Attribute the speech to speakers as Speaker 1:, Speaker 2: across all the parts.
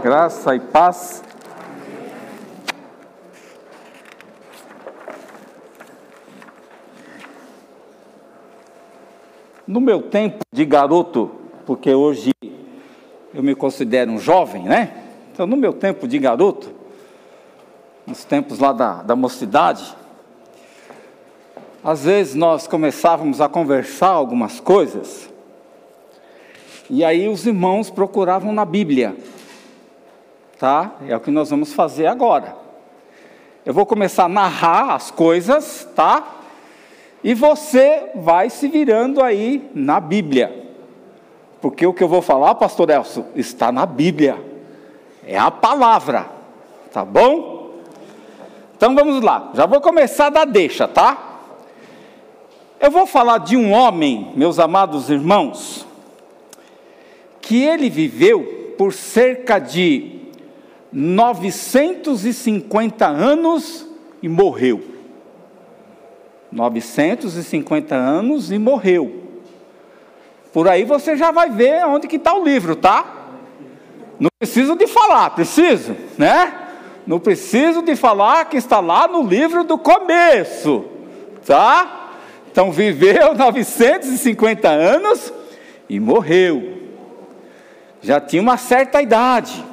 Speaker 1: Graça e paz. No meu tempo de garoto, porque hoje eu me considero um jovem, né? Então, no meu tempo de garoto, nos tempos lá da, da mocidade, às vezes nós começávamos a conversar algumas coisas, e aí os irmãos procuravam na Bíblia, tá? É o que nós vamos fazer agora. Eu vou começar a narrar as coisas, tá? E você vai se virando aí na Bíblia. Porque o que eu vou falar, pastor Elcio, está na Bíblia. É a palavra. Tá bom? Então vamos lá. Já vou começar da deixa, tá? Eu vou falar de um homem, meus amados irmãos, que ele viveu por cerca de 950 anos e morreu. 950 anos e morreu. Por aí você já vai ver onde que está o livro, tá? Não preciso de falar, preciso, né? Não preciso de falar que está lá no livro do começo, tá? Então viveu 950 anos e morreu. Já tinha uma certa idade.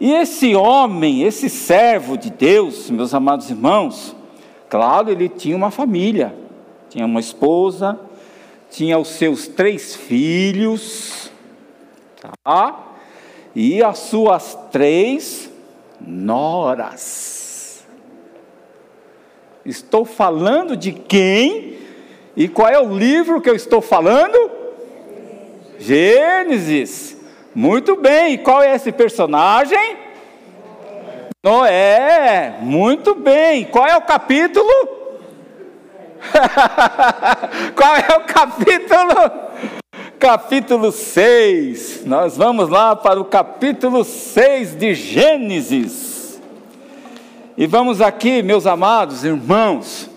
Speaker 1: E esse homem, esse servo de Deus, meus amados irmãos, claro, ele tinha uma família, tinha uma esposa, tinha os seus três filhos, tá? E as suas três noras. Estou falando de quem? E qual é o livro que eu estou falando? Gênesis. Muito bem. Qual é esse personagem? Noé. Muito bem. Qual é o capítulo? Qual é o capítulo? Capítulo 6. Nós vamos lá para o capítulo 6 de Gênesis. E vamos aqui, meus amados irmãos,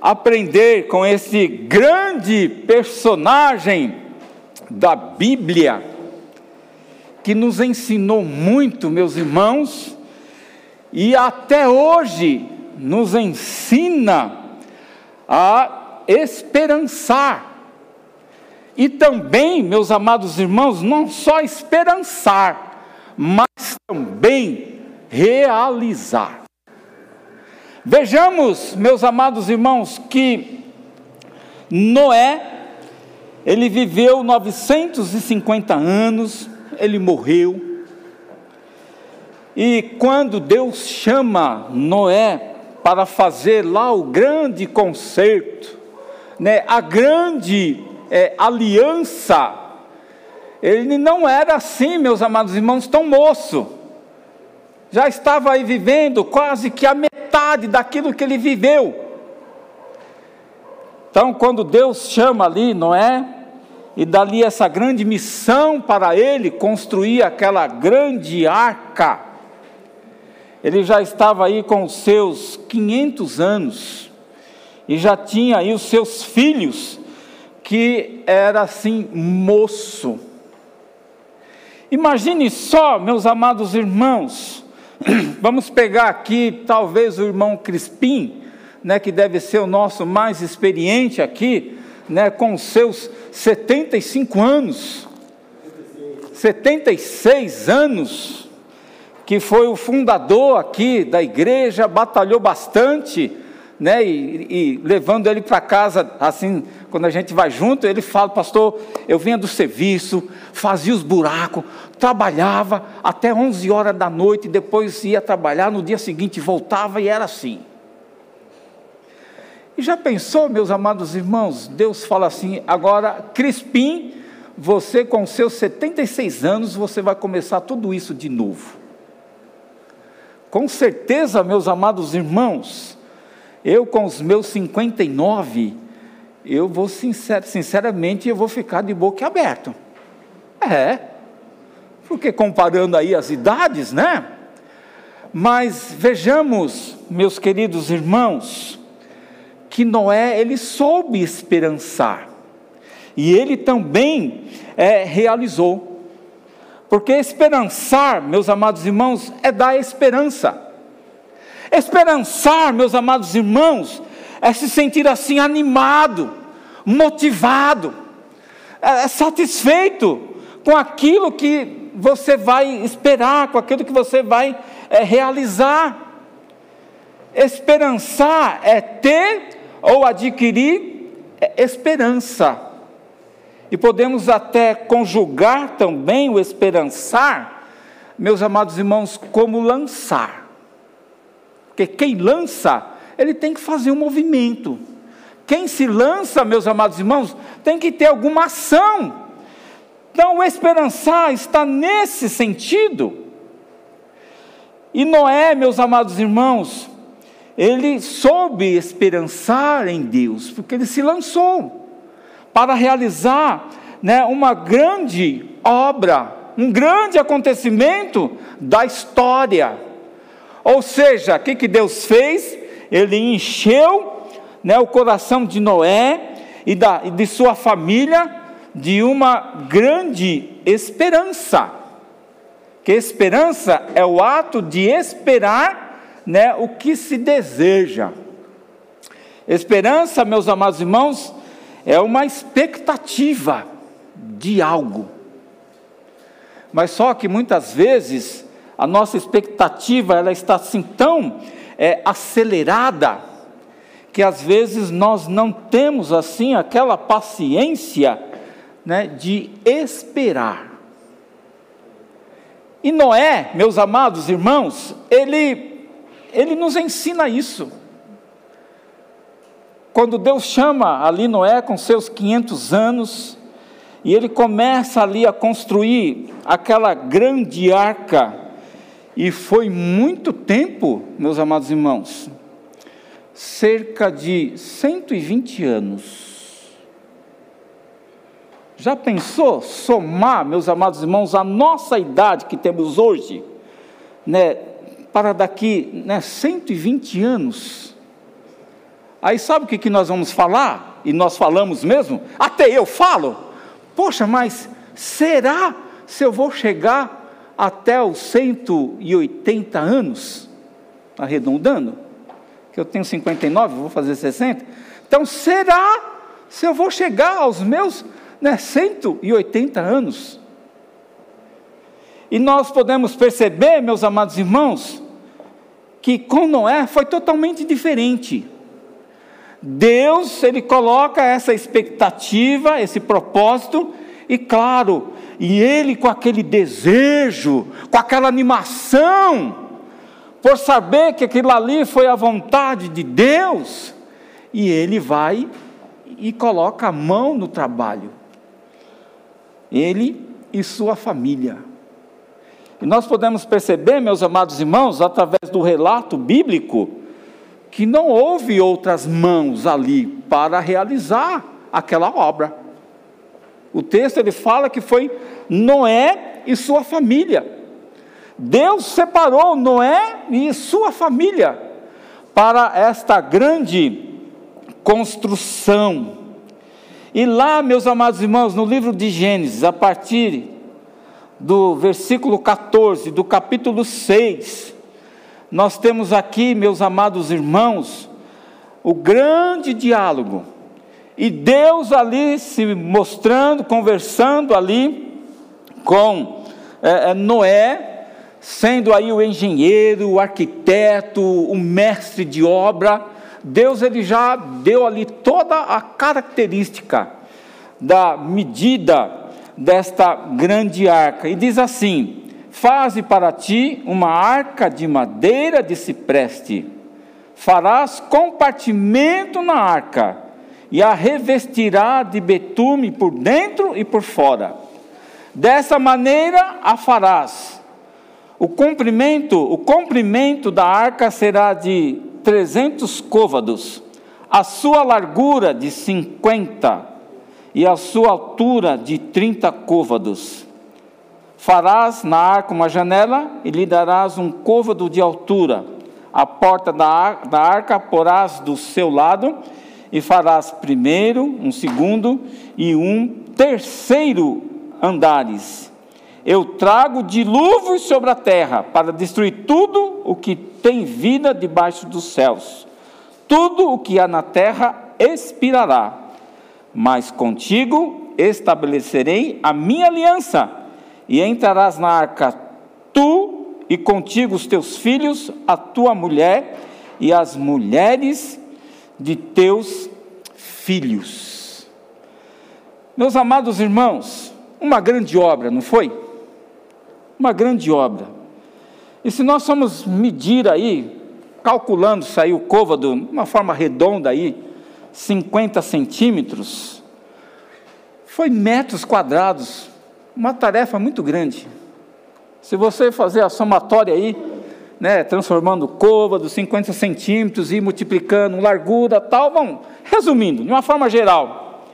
Speaker 1: aprender com esse grande personagem da Bíblia, que nos ensinou muito, meus irmãos, e até hoje nos ensina a esperançar. E também, meus amados irmãos, não só esperançar, mas também realizar. Vejamos, meus amados irmãos, que Noé, ele viveu 950 anos, ele morreu. E quando Deus chama Noé para fazer lá o grande concerto, né, a grande é, aliança. Ele não era assim, meus amados irmãos, tão moço. Já estava aí vivendo quase que a metade daquilo que ele viveu. Então, quando Deus chama ali Noé, e dali essa grande missão para ele, construir aquela grande arca, ele já estava aí com os seus 500 anos e já tinha aí os seus filhos, que era assim, moço. Imagine só, meus amados irmãos, vamos pegar aqui talvez o irmão Crispim, né, que deve ser o nosso mais experiente aqui, né, com seus 75 anos, 76 anos, que foi o fundador aqui da igreja, batalhou bastante, né, e, e levando ele para casa, assim, quando a gente vai junto, ele fala, pastor, eu vinha do serviço, fazia os buracos, trabalhava até 11 horas da noite, depois ia trabalhar, no dia seguinte voltava e era assim. E já pensou, meus amados irmãos, Deus fala assim, agora, Crispim, você com seus 76 anos, você vai começar tudo isso de novo. Com certeza, meus amados irmãos, eu com os meus 59, eu vou sincer, sinceramente, eu vou ficar de boca aberta. É, porque comparando aí as idades, né? Mas vejamos, meus queridos irmãos, que Noé ele soube esperançar e ele também é, realizou. Porque esperançar, meus amados irmãos, é dar esperança. Esperançar, meus amados irmãos, é se sentir assim animado, motivado, é, é satisfeito com aquilo que você vai esperar, com aquilo que você vai é, realizar. Esperançar é ter ou adquirir é, esperança. E podemos até conjugar também o esperançar, meus amados irmãos, como lançar. Porque quem lança, ele tem que fazer um movimento. Quem se lança, meus amados irmãos, tem que ter alguma ação. Então, o esperançar está nesse sentido. E Noé, meus amados irmãos, ele soube esperançar em Deus, porque ele se lançou para realizar né, uma grande obra, um grande acontecimento da história. Ou seja, o que, que Deus fez? Ele encheu né, o coração de Noé e, da, e de sua família de uma grande esperança. Que esperança é o ato de esperar né, o que se deseja. Esperança, meus amados irmãos, é uma expectativa de algo. Mas só que muitas vezes a nossa expectativa ela está assim tão é, acelerada que às vezes nós não temos assim aquela paciência né, de esperar. E Noé, meus amados irmãos, ele, ele nos ensina isso. Quando Deus chama ali Noé com seus 500 anos, e ele começa ali a construir aquela grande arca, e foi muito tempo, meus amados irmãos, cerca de 120 anos. Já pensou somar, meus amados irmãos, a nossa idade que temos hoje, né, para daqui né, 120 anos? Aí sabe o que, que nós vamos falar? E nós falamos mesmo? Até eu falo. Poxa, mas será se eu vou chegar até os 180 anos? Arredondando? Que eu tenho 59, vou fazer 60. Então, será se eu vou chegar aos meus né, 180 anos? E nós podemos perceber, meus amados irmãos, que com Noé foi totalmente diferente. Deus, ele coloca essa expectativa, esse propósito, e claro, e ele com aquele desejo, com aquela animação, por saber que aquilo ali foi a vontade de Deus, e ele vai e coloca a mão no trabalho. Ele e sua família. E nós podemos perceber, meus amados irmãos, através do relato bíblico, que não houve outras mãos ali para realizar aquela obra. O texto ele fala que foi Noé e sua família. Deus separou Noé e sua família para esta grande construção. E lá, meus amados irmãos, no livro de Gênesis, a partir do versículo 14, do capítulo 6, nós temos aqui, meus amados irmãos, o grande diálogo. E Deus ali se mostrando, conversando ali com é, é, Noé, sendo aí o engenheiro, o arquiteto, o mestre de obra. Deus ele já deu ali toda a característica da medida desta grande arca. E diz assim: Faze para ti uma arca de madeira de cipreste. Farás compartimento na arca e a revestirá de betume por dentro e por fora. Dessa maneira a farás. O comprimento, o comprimento da arca será de 300 côvados, a sua largura de 50 e a sua altura de 30 côvados Farás na arca uma janela e lhe darás um côvado de altura. A porta da, arca porás do seu lado e farás primeiro, um segundo e um terceiro andares. eu trago dilúvios sobre a terra para destruir tudo o que tem vida debaixo dos céus. Tudo o que há na terra expirará, mas contigo estabelecerei a minha aliança, e entrarás na arca tu e contigo os teus filhos, a tua mulher e as mulheres de teus filhos. Meus amados irmãos, uma grande obra, não foi? Uma grande obra. E se nós formos medir aí, calculando, saiu o côvado, uma forma redonda aí, 50 centímetros, foi metros quadrados, uma tarefa muito grande. Se você fazer a somatória aí, né, transformando côvado, 50 centímetros e multiplicando largura, tal, vamos, resumindo, de uma forma geral,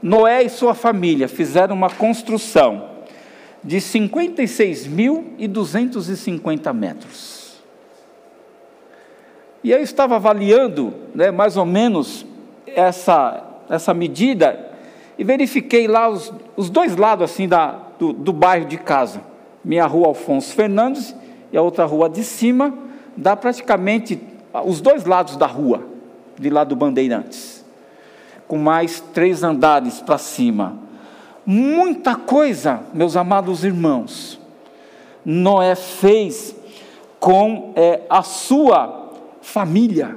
Speaker 1: Noé e sua família fizeram uma construção de 56.250 metros. E eu estava avaliando, né, mais ou menos, essa, essa medida e verifiquei lá os, os dois lados assim da, do, do bairro de casa. Minha rua Alfonso Fernandes e a outra rua de cima, dá praticamente os dois lados da rua, de lá do Bandeirantes, com mais três andares para cima. Muita coisa, meus amados irmãos, Noé fez com é, a sua família.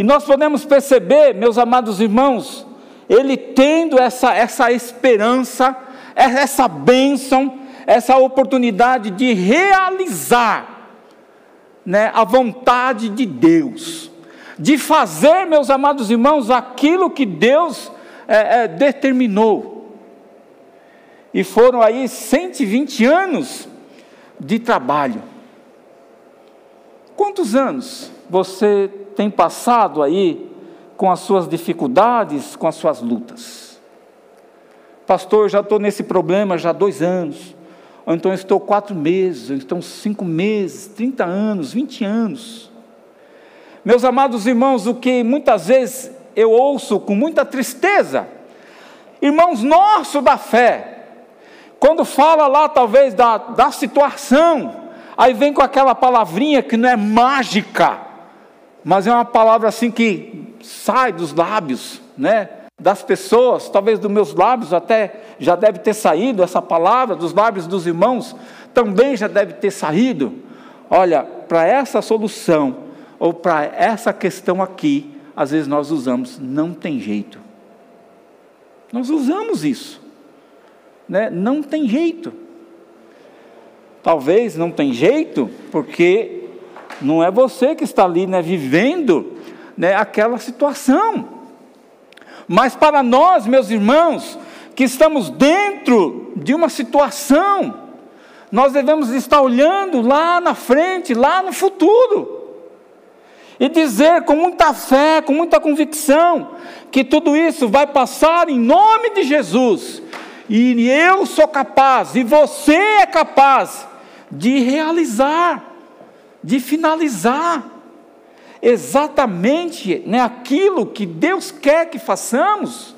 Speaker 1: E nós podemos perceber, meus amados irmãos, ele tendo essa, essa esperança, essa bênção, essa oportunidade de realizar né, a vontade de Deus, de fazer, meus amados irmãos, aquilo que Deus é, é, determinou. E foram aí 120 anos de trabalho. Quantos anos você tem passado aí com as suas dificuldades, com as suas lutas. Pastor, já estou nesse problema já há dois anos, ou então estou quatro meses, ou então cinco meses, trinta anos, vinte anos. Meus amados irmãos, o que muitas vezes eu ouço com muita tristeza, irmãos nossos da fé, quando fala lá talvez da, da situação, aí vem com aquela palavrinha que não é mágica, mas é uma palavra assim que sai dos lábios, né? Das pessoas, talvez dos meus lábios até já deve ter saído essa palavra, dos lábios dos irmãos também já deve ter saído. Olha, para essa solução, ou para essa questão aqui, às vezes nós usamos, não tem jeito. Nós usamos isso, né? não tem jeito. Talvez não tem jeito, porque não é você que está ali né, vivendo né, aquela situação. Mas para nós, meus irmãos, que estamos dentro de uma situação, nós devemos estar olhando lá na frente, lá no futuro. E dizer com muita fé, com muita convicção, que tudo isso vai passar em nome de Jesus. E eu sou capaz, e você é capaz de realizar de finalizar exatamente né, aquilo que Deus quer que façamos,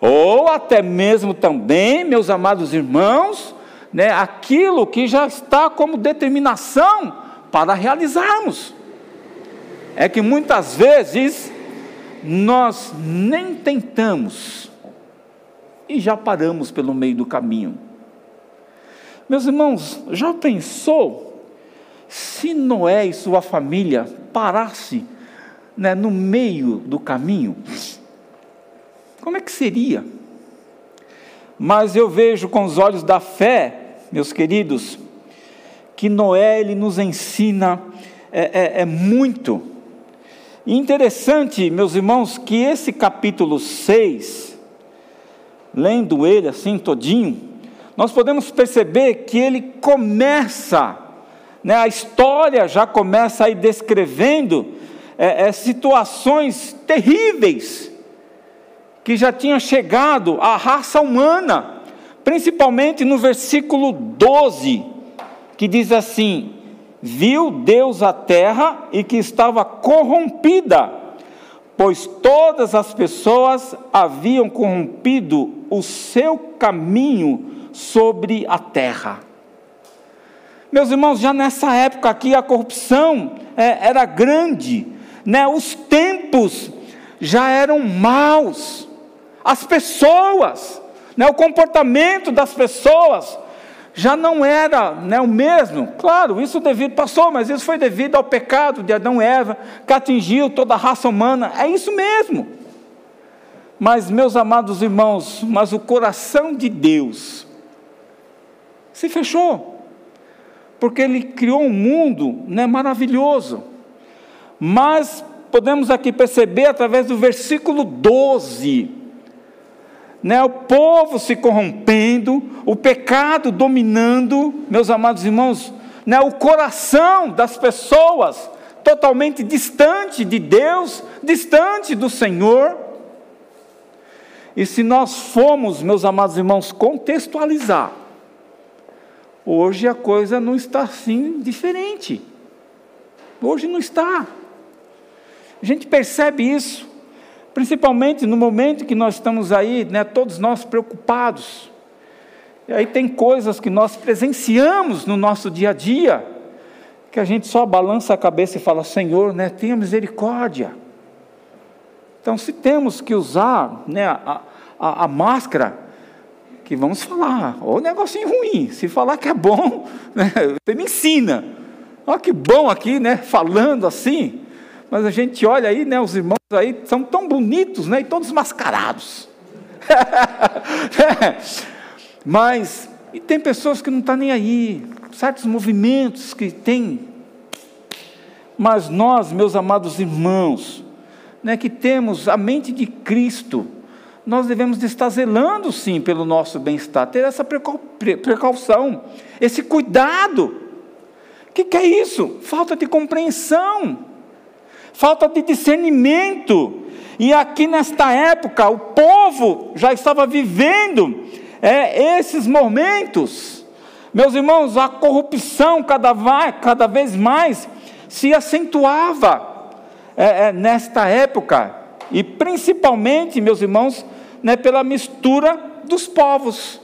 Speaker 1: ou até mesmo também, meus amados irmãos, né, aquilo que já está como determinação para realizarmos. É que muitas vezes nós nem tentamos e já paramos pelo meio do caminho. Meus irmãos, já pensou se Noé e sua família parassem né, no meio do caminho, como é que seria? Mas eu vejo com os olhos da fé, meus queridos, que Noé ele nos ensina é, é, é muito. E interessante, meus irmãos, que esse capítulo 6, lendo ele assim todinho, nós podemos perceber que ele começa né, a história já começa aí descrevendo é, é, situações terríveis que já tinham chegado à raça humana, principalmente no versículo 12, que diz assim: Viu Deus a terra e que estava corrompida, pois todas as pessoas haviam corrompido o seu caminho sobre a terra. Meus irmãos, já nessa época aqui a corrupção é, era grande, né? os tempos já eram maus, as pessoas, né? o comportamento das pessoas já não era né, o mesmo. Claro, isso devido, passou, mas isso foi devido ao pecado de Adão e Eva, que atingiu toda a raça humana. É isso mesmo. Mas, meus amados irmãos, mas o coração de Deus se fechou, porque Ele criou um mundo né, maravilhoso. Mas podemos aqui perceber através do versículo 12, né, o povo se corrompendo, o pecado dominando, meus amados irmãos, né, o coração das pessoas totalmente distante de Deus, distante do Senhor. E se nós formos, meus amados irmãos, contextualizar, hoje a coisa não está assim diferente. Hoje não está. A gente percebe isso Principalmente no momento que nós estamos aí, né, todos nós preocupados. E aí tem coisas que nós presenciamos no nosso dia a dia, que a gente só balança a cabeça e fala: Senhor, né, tenha misericórdia. Então, se temos que usar né, a, a, a máscara, que vamos falar, ou negocinho ruim, se falar que é bom, né, você me ensina. Olha que bom aqui, né, falando assim mas a gente olha aí, né, os irmãos aí são tão bonitos, né, e todos mascarados. mas e tem pessoas que não estão tá nem aí, certos movimentos que tem. Mas nós, meus amados irmãos, né, que temos a mente de Cristo, nós devemos estar zelando sim pelo nosso bem-estar, ter essa precaução, esse cuidado. O que, que é isso? Falta de compreensão falta de discernimento. E aqui nesta época, o povo já estava vivendo é, esses momentos. Meus irmãos, a corrupção cada, cada vez mais se acentuava é, é, nesta época, e principalmente, meus irmãos, né, pela mistura dos povos.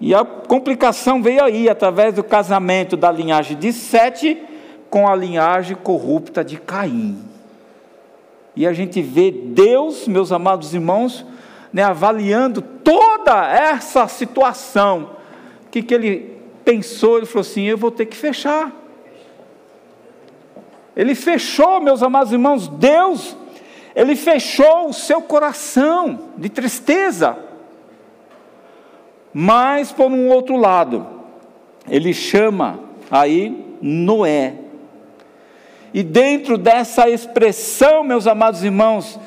Speaker 1: E a complicação veio aí, através do casamento da linhagem de Sete com a linhagem corrupta de Caim. E a gente vê Deus, meus amados irmãos, né, avaliando toda essa situação. O que, que ele pensou? Ele falou assim: eu vou ter que fechar. Ele fechou, meus amados irmãos, Deus, ele fechou o seu coração de tristeza. Mas, por um outro lado, ele chama aí Noé e dentro dessa expressão, meus amados irmãos,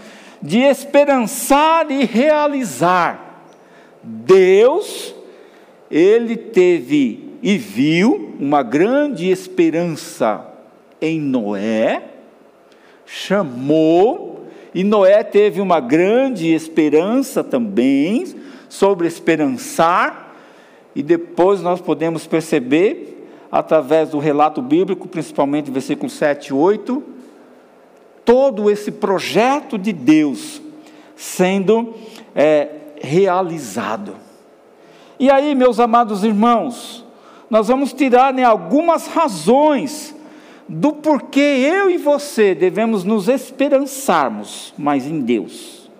Speaker 1: de esperançar e realizar, Deus, ele teve e viu uma grande esperança em Noé, chamou, e Noé teve uma grande esperança também sobre esperançar, e depois nós podemos perceber através do relato bíblico, principalmente versículo 7 e 8, todo esse projeto de Deus sendo é, realizado. E aí, meus amados irmãos, nós vamos tirar né, algumas razões do porquê eu e você devemos nos esperançarmos mais em Deus.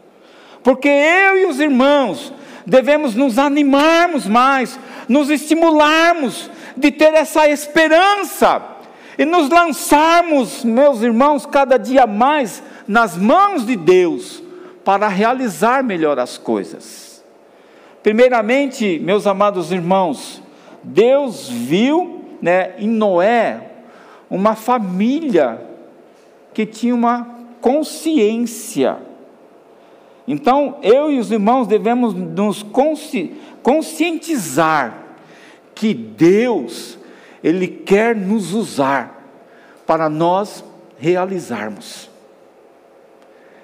Speaker 1: Porque eu e os irmãos devemos nos animarmos mais, nos estimularmos de ter essa esperança e nos lançarmos, meus irmãos, cada dia mais nas mãos de Deus para realizar melhor as coisas. Primeiramente, meus amados irmãos, Deus viu né, em Noé uma família que tinha uma consciência. Então, eu e os irmãos devemos nos consci conscientizar que Deus, Ele quer nos usar para nós realizarmos.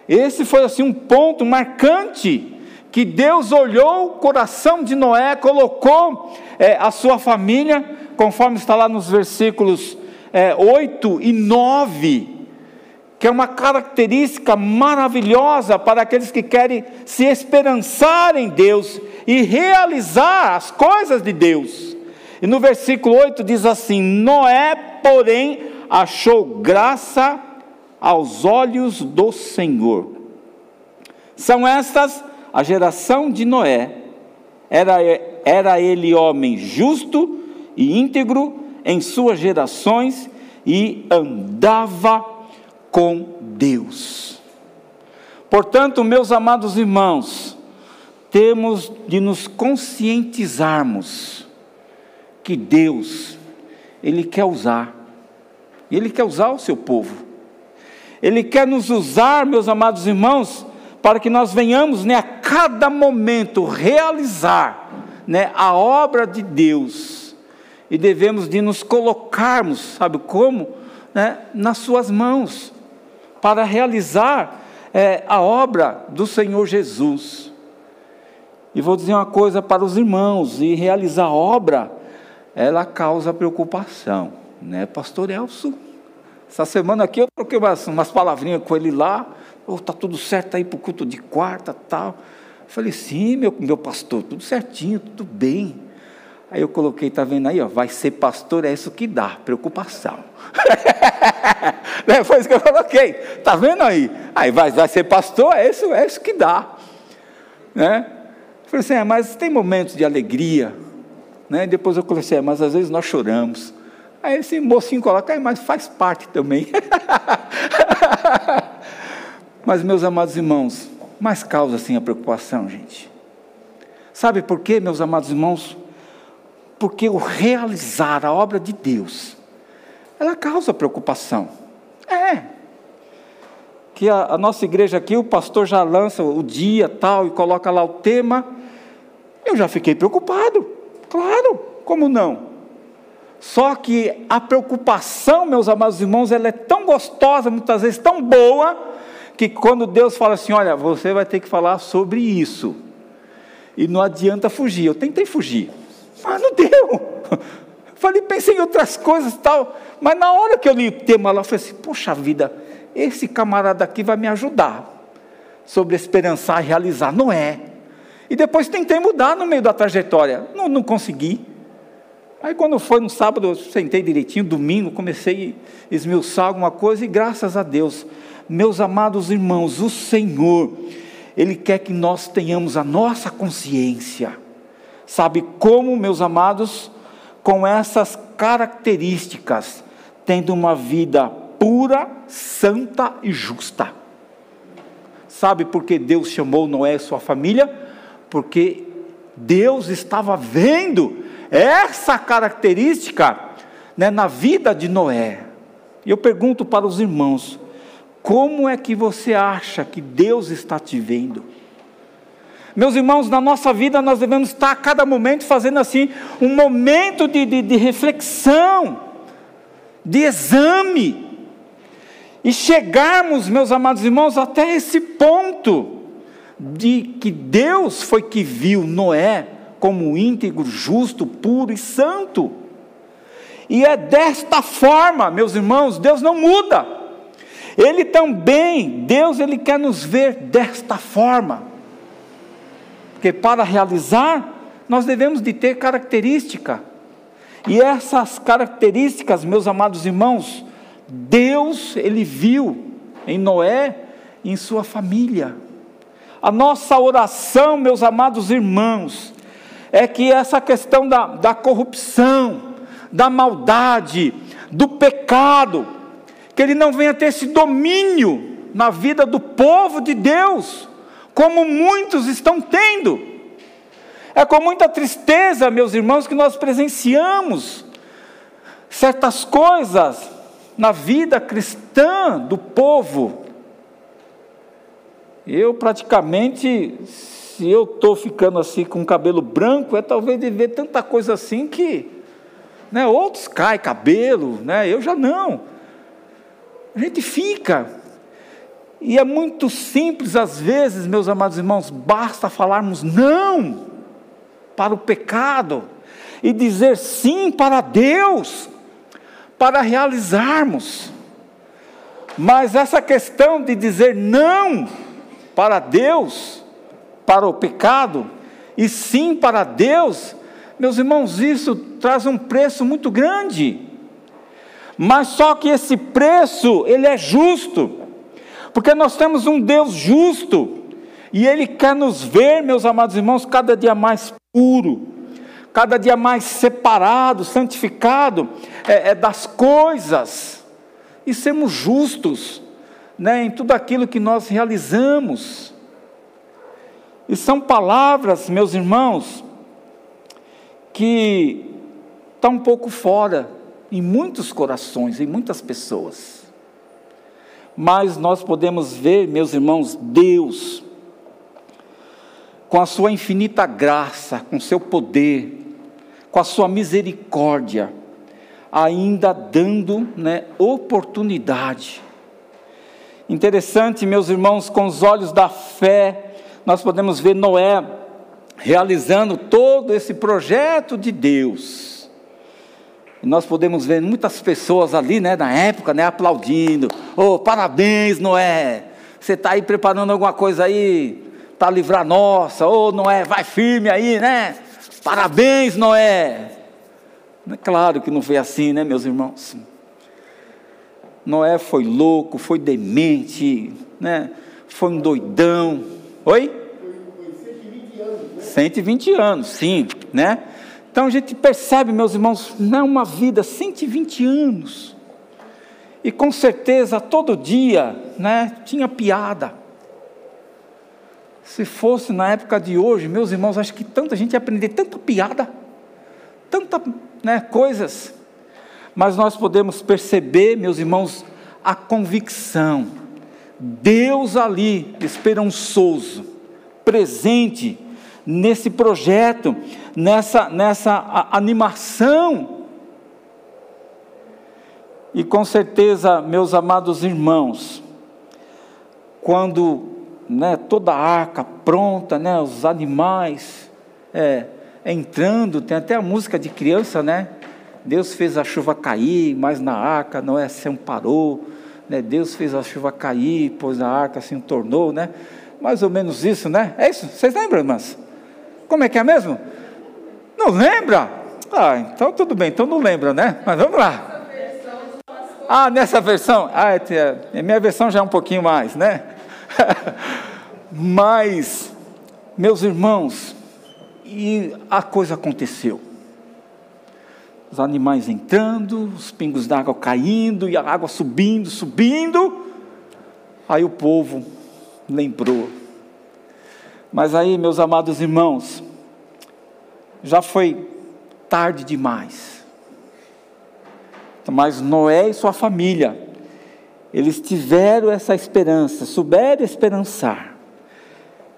Speaker 1: Esse foi assim um ponto marcante que Deus olhou o coração de Noé, colocou é, a sua família, conforme está lá nos versículos é, 8 e 9, que é uma característica maravilhosa para aqueles que querem se esperançar em Deus e realizar as coisas de Deus. E no versículo 8 diz assim: Noé, porém, achou graça aos olhos do Senhor. São estas a geração de Noé. Era, era ele homem justo e íntegro em suas gerações e andava com Deus. Portanto, meus amados irmãos, temos de nos conscientizarmos que Deus, Ele quer usar, Ele quer usar o seu povo, Ele quer nos usar, meus amados irmãos, para que nós venhamos né, a cada momento realizar né, a obra de Deus, e devemos de nos colocarmos, sabe como? Né, nas suas mãos, para realizar é, a obra do Senhor Jesus. E vou dizer uma coisa para os irmãos: e realizar a obra, ela causa preocupação, né, Pastor Elcio? Essa semana aqui eu troquei umas, umas palavrinhas com ele lá, oh, tá tudo certo aí para o culto de quarta tal. Eu falei, sim, meu, meu pastor, tudo certinho, tudo bem. Aí eu coloquei, tá vendo aí, ó, vai ser pastor, é isso que dá, preocupação. Foi isso que eu coloquei, tá vendo aí? Aí vai, vai ser pastor, é isso, é isso que dá. Né? Falei assim, é, mas tem momentos de alegria. Né? Depois eu comecei, é, mas às vezes nós choramos. Aí esse mocinho coloca, é, mas faz parte também. mas meus amados irmãos, mais causa assim a preocupação, gente. Sabe por quê, meus amados irmãos? Porque o realizar a obra de Deus, ela causa preocupação. É. Que a, a nossa igreja aqui, o pastor já lança o dia tal e coloca lá o tema. Eu já fiquei preocupado. Claro, como não? Só que a preocupação, meus amados irmãos, ela é tão gostosa, muitas vezes tão boa, que quando Deus fala assim: olha, você vai ter que falar sobre isso, e não adianta fugir. Eu tentei fugir, mas não deu. Falei, pensei em outras coisas e tal. Mas na hora que eu li o tema lá, eu falei assim: poxa vida, esse camarada aqui vai me ajudar sobre esperançar e realizar. Não é. E depois tentei mudar no meio da trajetória. Não, não consegui. Aí quando foi no sábado, eu sentei direitinho, domingo, comecei a esmiuçar alguma coisa e graças a Deus, meus amados irmãos, o Senhor, Ele quer que nós tenhamos a nossa consciência Sabe como, meus amados? Com essas características, tendo uma vida pura, santa e justa. Sabe por que Deus chamou Noé e sua família? Porque Deus estava vendo essa característica né, na vida de Noé. E eu pergunto para os irmãos: como é que você acha que Deus está te vendo? Meus irmãos, na nossa vida nós devemos estar a cada momento fazendo assim um momento de, de, de reflexão, de exame, e chegarmos, meus amados irmãos, até esse ponto de que Deus foi que viu Noé como íntegro, justo, puro e santo. E é desta forma, meus irmãos, Deus não muda. Ele também, Deus, ele quer nos ver desta forma. Porque para realizar, nós devemos de ter característica. E essas características, meus amados irmãos, Deus, Ele viu em Noé e em sua família. A nossa oração, meus amados irmãos, é que essa questão da, da corrupção, da maldade, do pecado, que ele não venha ter esse domínio na vida do povo de Deus, como muitos estão tendo. É com muita tristeza, meus irmãos, que nós presenciamos certas coisas na vida cristã do povo. Eu praticamente, se eu estou ficando assim com cabelo branco, é talvez de ver tanta coisa assim que né, outros caem cabelo, né, eu já não. A gente fica, e é muito simples às vezes, meus amados irmãos, basta falarmos não para o pecado e dizer sim para Deus, para realizarmos. Mas essa questão de dizer não para Deus, para o pecado, e sim para Deus, meus irmãos, isso traz um preço muito grande. Mas só que esse preço, ele é justo. Porque nós temos um Deus justo, e Ele quer nos ver, meus amados irmãos, cada dia mais puro, cada dia mais separado, santificado é, é das coisas, e sermos justos né, em tudo aquilo que nós realizamos. E são palavras, meus irmãos, que estão um pouco fora em muitos corações, em muitas pessoas mas nós podemos ver, meus irmãos, Deus, com a sua infinita graça, com seu poder, com a sua misericórdia, ainda dando né, oportunidade. Interessante, meus irmãos, com os olhos da fé, nós podemos ver Noé realizando todo esse projeto de Deus nós podemos ver muitas pessoas ali, né, na época, né, aplaudindo. Oh, parabéns, Noé. Você está aí preparando alguma coisa aí para livrar nossa. Oh, Noé, vai firme aí, né? Parabéns, Noé. É claro que não foi assim, né, meus irmãos? Noé foi louco, foi demente, né? Foi um doidão. Oi? Foi, foi 120 anos. Né? 120 anos, sim, né? Então a gente percebe, meus irmãos, não é uma vida, 120 anos. E com certeza todo dia, né, tinha piada. Se fosse na época de hoje, meus irmãos, acho que tanta gente ia aprender tanta piada, tanta, né, coisas. Mas nós podemos perceber, meus irmãos, a convicção. Deus ali, esperançoso, presente, nesse projeto, nessa, nessa animação. E com certeza, meus amados irmãos, quando né, toda a arca pronta, né, os animais é, entrando, tem até a música de criança, né? Deus fez a chuva cair, mas na arca Noé se amparou, né? Deus fez a chuva cair, pois a arca se tornou, né? Mais ou menos isso, né? É isso? Vocês lembram, irmãs? Como é que é mesmo? Não lembra? Ah, então tudo bem, então não lembra, né? Mas vamos lá. Ah, nessa versão? Ah, é, é, minha versão já é um pouquinho mais, né? Mas, meus irmãos, e a coisa aconteceu. Os animais entrando, os pingos d'água caindo e a água subindo, subindo. Aí o povo lembrou mas aí, meus amados irmãos, já foi tarde demais. Mas Noé e sua família, eles tiveram essa esperança, souberam esperançar,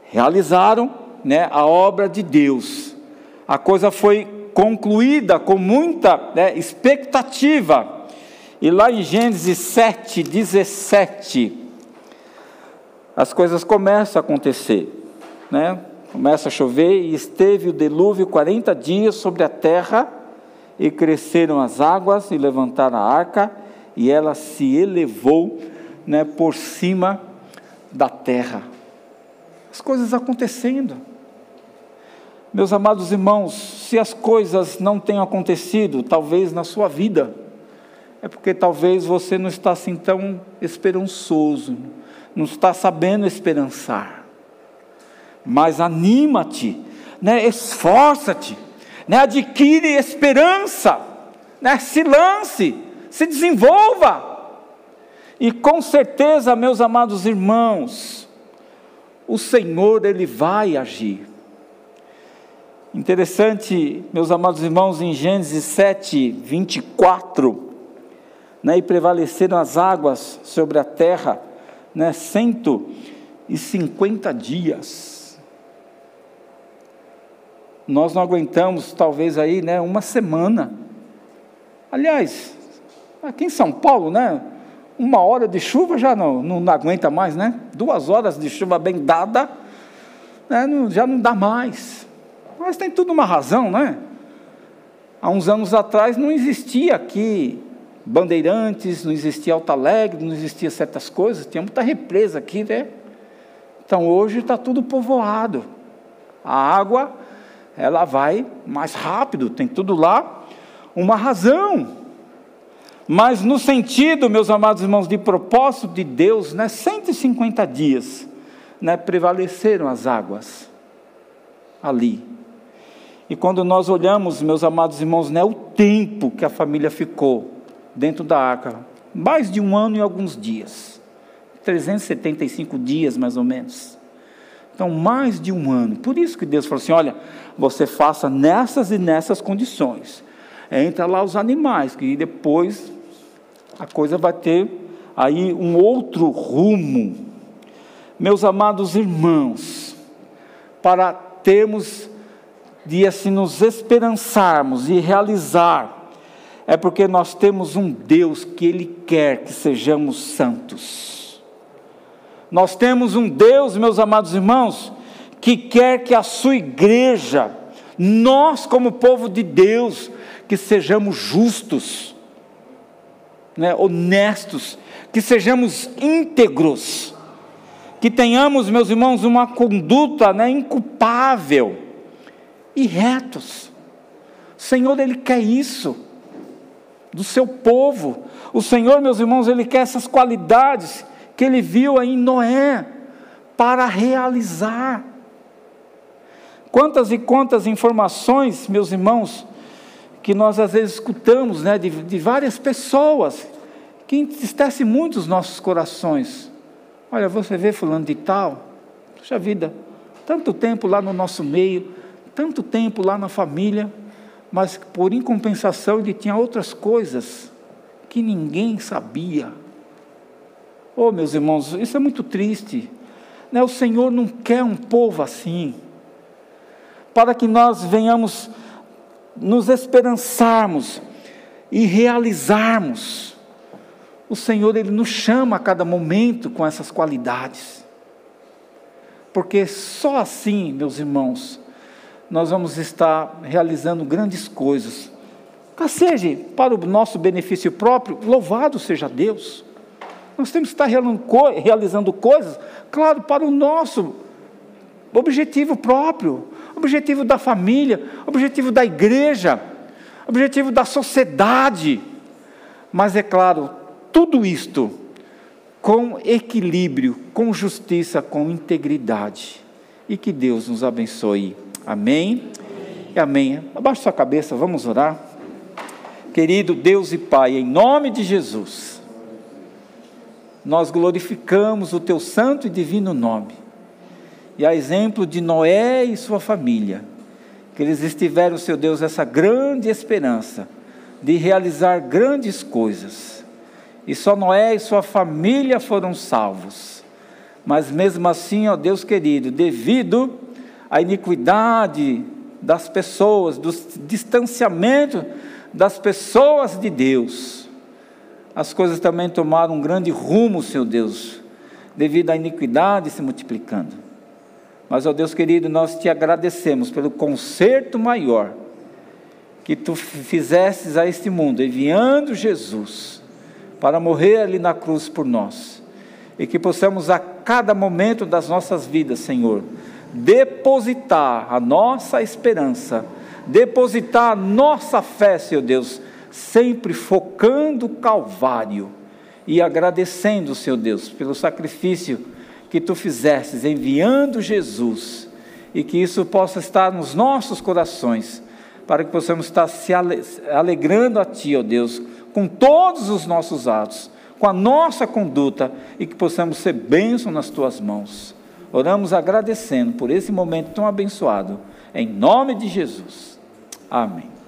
Speaker 1: realizaram né, a obra de Deus. A coisa foi concluída com muita né, expectativa. E lá em Gênesis 7, 17, as coisas começam a acontecer né? Começa a chover e esteve o dilúvio 40 dias sobre a terra e cresceram as águas e levantaram a arca e ela se elevou, né, por cima da terra. As coisas acontecendo. Meus amados irmãos, se as coisas não tenham acontecido, talvez na sua vida, é porque talvez você não está assim tão esperançoso, não está sabendo esperançar mas anima-te, né? esforça-te, né? adquire esperança, né? se lance, se desenvolva. E com certeza, meus amados irmãos, o Senhor, Ele vai agir. Interessante, meus amados irmãos, em Gênesis 7, 24, né, e prevaleceram as águas sobre a terra, né, 150 dias nós não aguentamos talvez aí, né, uma semana. Aliás, aqui em São Paulo, né, uma hora de chuva já não, não, aguenta mais, né? Duas horas de chuva bem dada, né, não, já não dá mais. Mas tem tudo uma razão, né? Há uns anos atrás não existia aqui Bandeirantes, não existia Alta Alegre, não existia certas coisas, tinha muita represa aqui, né? Então hoje está tudo povoado. A água, ela vai mais rápido, tem tudo lá, uma razão. Mas no sentido, meus amados irmãos, de propósito de Deus, né, 150 dias, né, prevaleceram as águas ali. E quando nós olhamos, meus amados irmãos, né, o tempo que a família ficou dentro da arca, mais de um ano e alguns dias, 375 dias mais ou menos. Então, mais de um ano. Por isso que Deus falou assim: olha, você faça nessas e nessas condições. Entra lá os animais, que depois a coisa vai ter aí um outro rumo. Meus amados irmãos, para termos de assim nos esperançarmos e realizar, é porque nós temos um Deus que Ele quer que sejamos santos. Nós temos um Deus, meus amados irmãos, que quer que a sua igreja, nós como povo de Deus, que sejamos justos né, honestos, que sejamos íntegros, que tenhamos, meus irmãos, uma conduta né, inculpável e retos. O Senhor, Ele quer isso do seu povo. O Senhor, meus irmãos, Ele quer essas qualidades que Ele viu aí em Noé para realizar. Quantas e quantas informações, meus irmãos, que nós às vezes escutamos né, de, de várias pessoas, que entristece muito os nossos corações. Olha, você vê fulano de tal, puxa vida, tanto tempo lá no nosso meio, tanto tempo lá na família, mas por incompensação ele tinha outras coisas que ninguém sabia. Oh, meus irmãos, isso é muito triste. Né? O Senhor não quer um povo assim. Para que nós venhamos nos esperançarmos e realizarmos. O Senhor, Ele nos chama a cada momento com essas qualidades. Porque só assim, meus irmãos, nós vamos estar realizando grandes coisas. Seja para o nosso benefício próprio, louvado seja Deus. Nós temos que estar realizando coisas, claro, para o nosso objetivo próprio, objetivo da família, objetivo da igreja, objetivo da sociedade. Mas é claro, tudo isto com equilíbrio, com justiça, com integridade. E que Deus nos abençoe. Amém? E amém. Abaixe sua cabeça, vamos orar. Querido Deus e Pai, em nome de Jesus, nós glorificamos o teu santo e divino nome e a exemplo de Noé e sua família, que eles estiveram, seu Deus, essa grande esperança de realizar grandes coisas. E só Noé e sua família foram salvos. Mas mesmo assim, ó Deus querido, devido à iniquidade das pessoas, do distanciamento das pessoas de Deus, as coisas também tomaram um grande rumo, Senhor Deus, devido à iniquidade se multiplicando. Mas, ó Deus querido, nós te agradecemos pelo conserto maior que tu fizestes a este mundo, enviando Jesus para morrer ali na cruz por nós. E que possamos a cada momento das nossas vidas, Senhor, depositar a nossa esperança, depositar a nossa fé, Senhor Deus, sempre focando o Calvário e agradecendo, Senhor Deus, pelo sacrifício que tu fizestes enviando Jesus e que isso possa estar nos nossos corações, para que possamos estar se alegrando a Ti, ó Deus, com todos os nossos atos, com a nossa conduta e que possamos ser bênção nas Tuas mãos. Oramos agradecendo por esse momento tão abençoado, em nome de Jesus. Amém.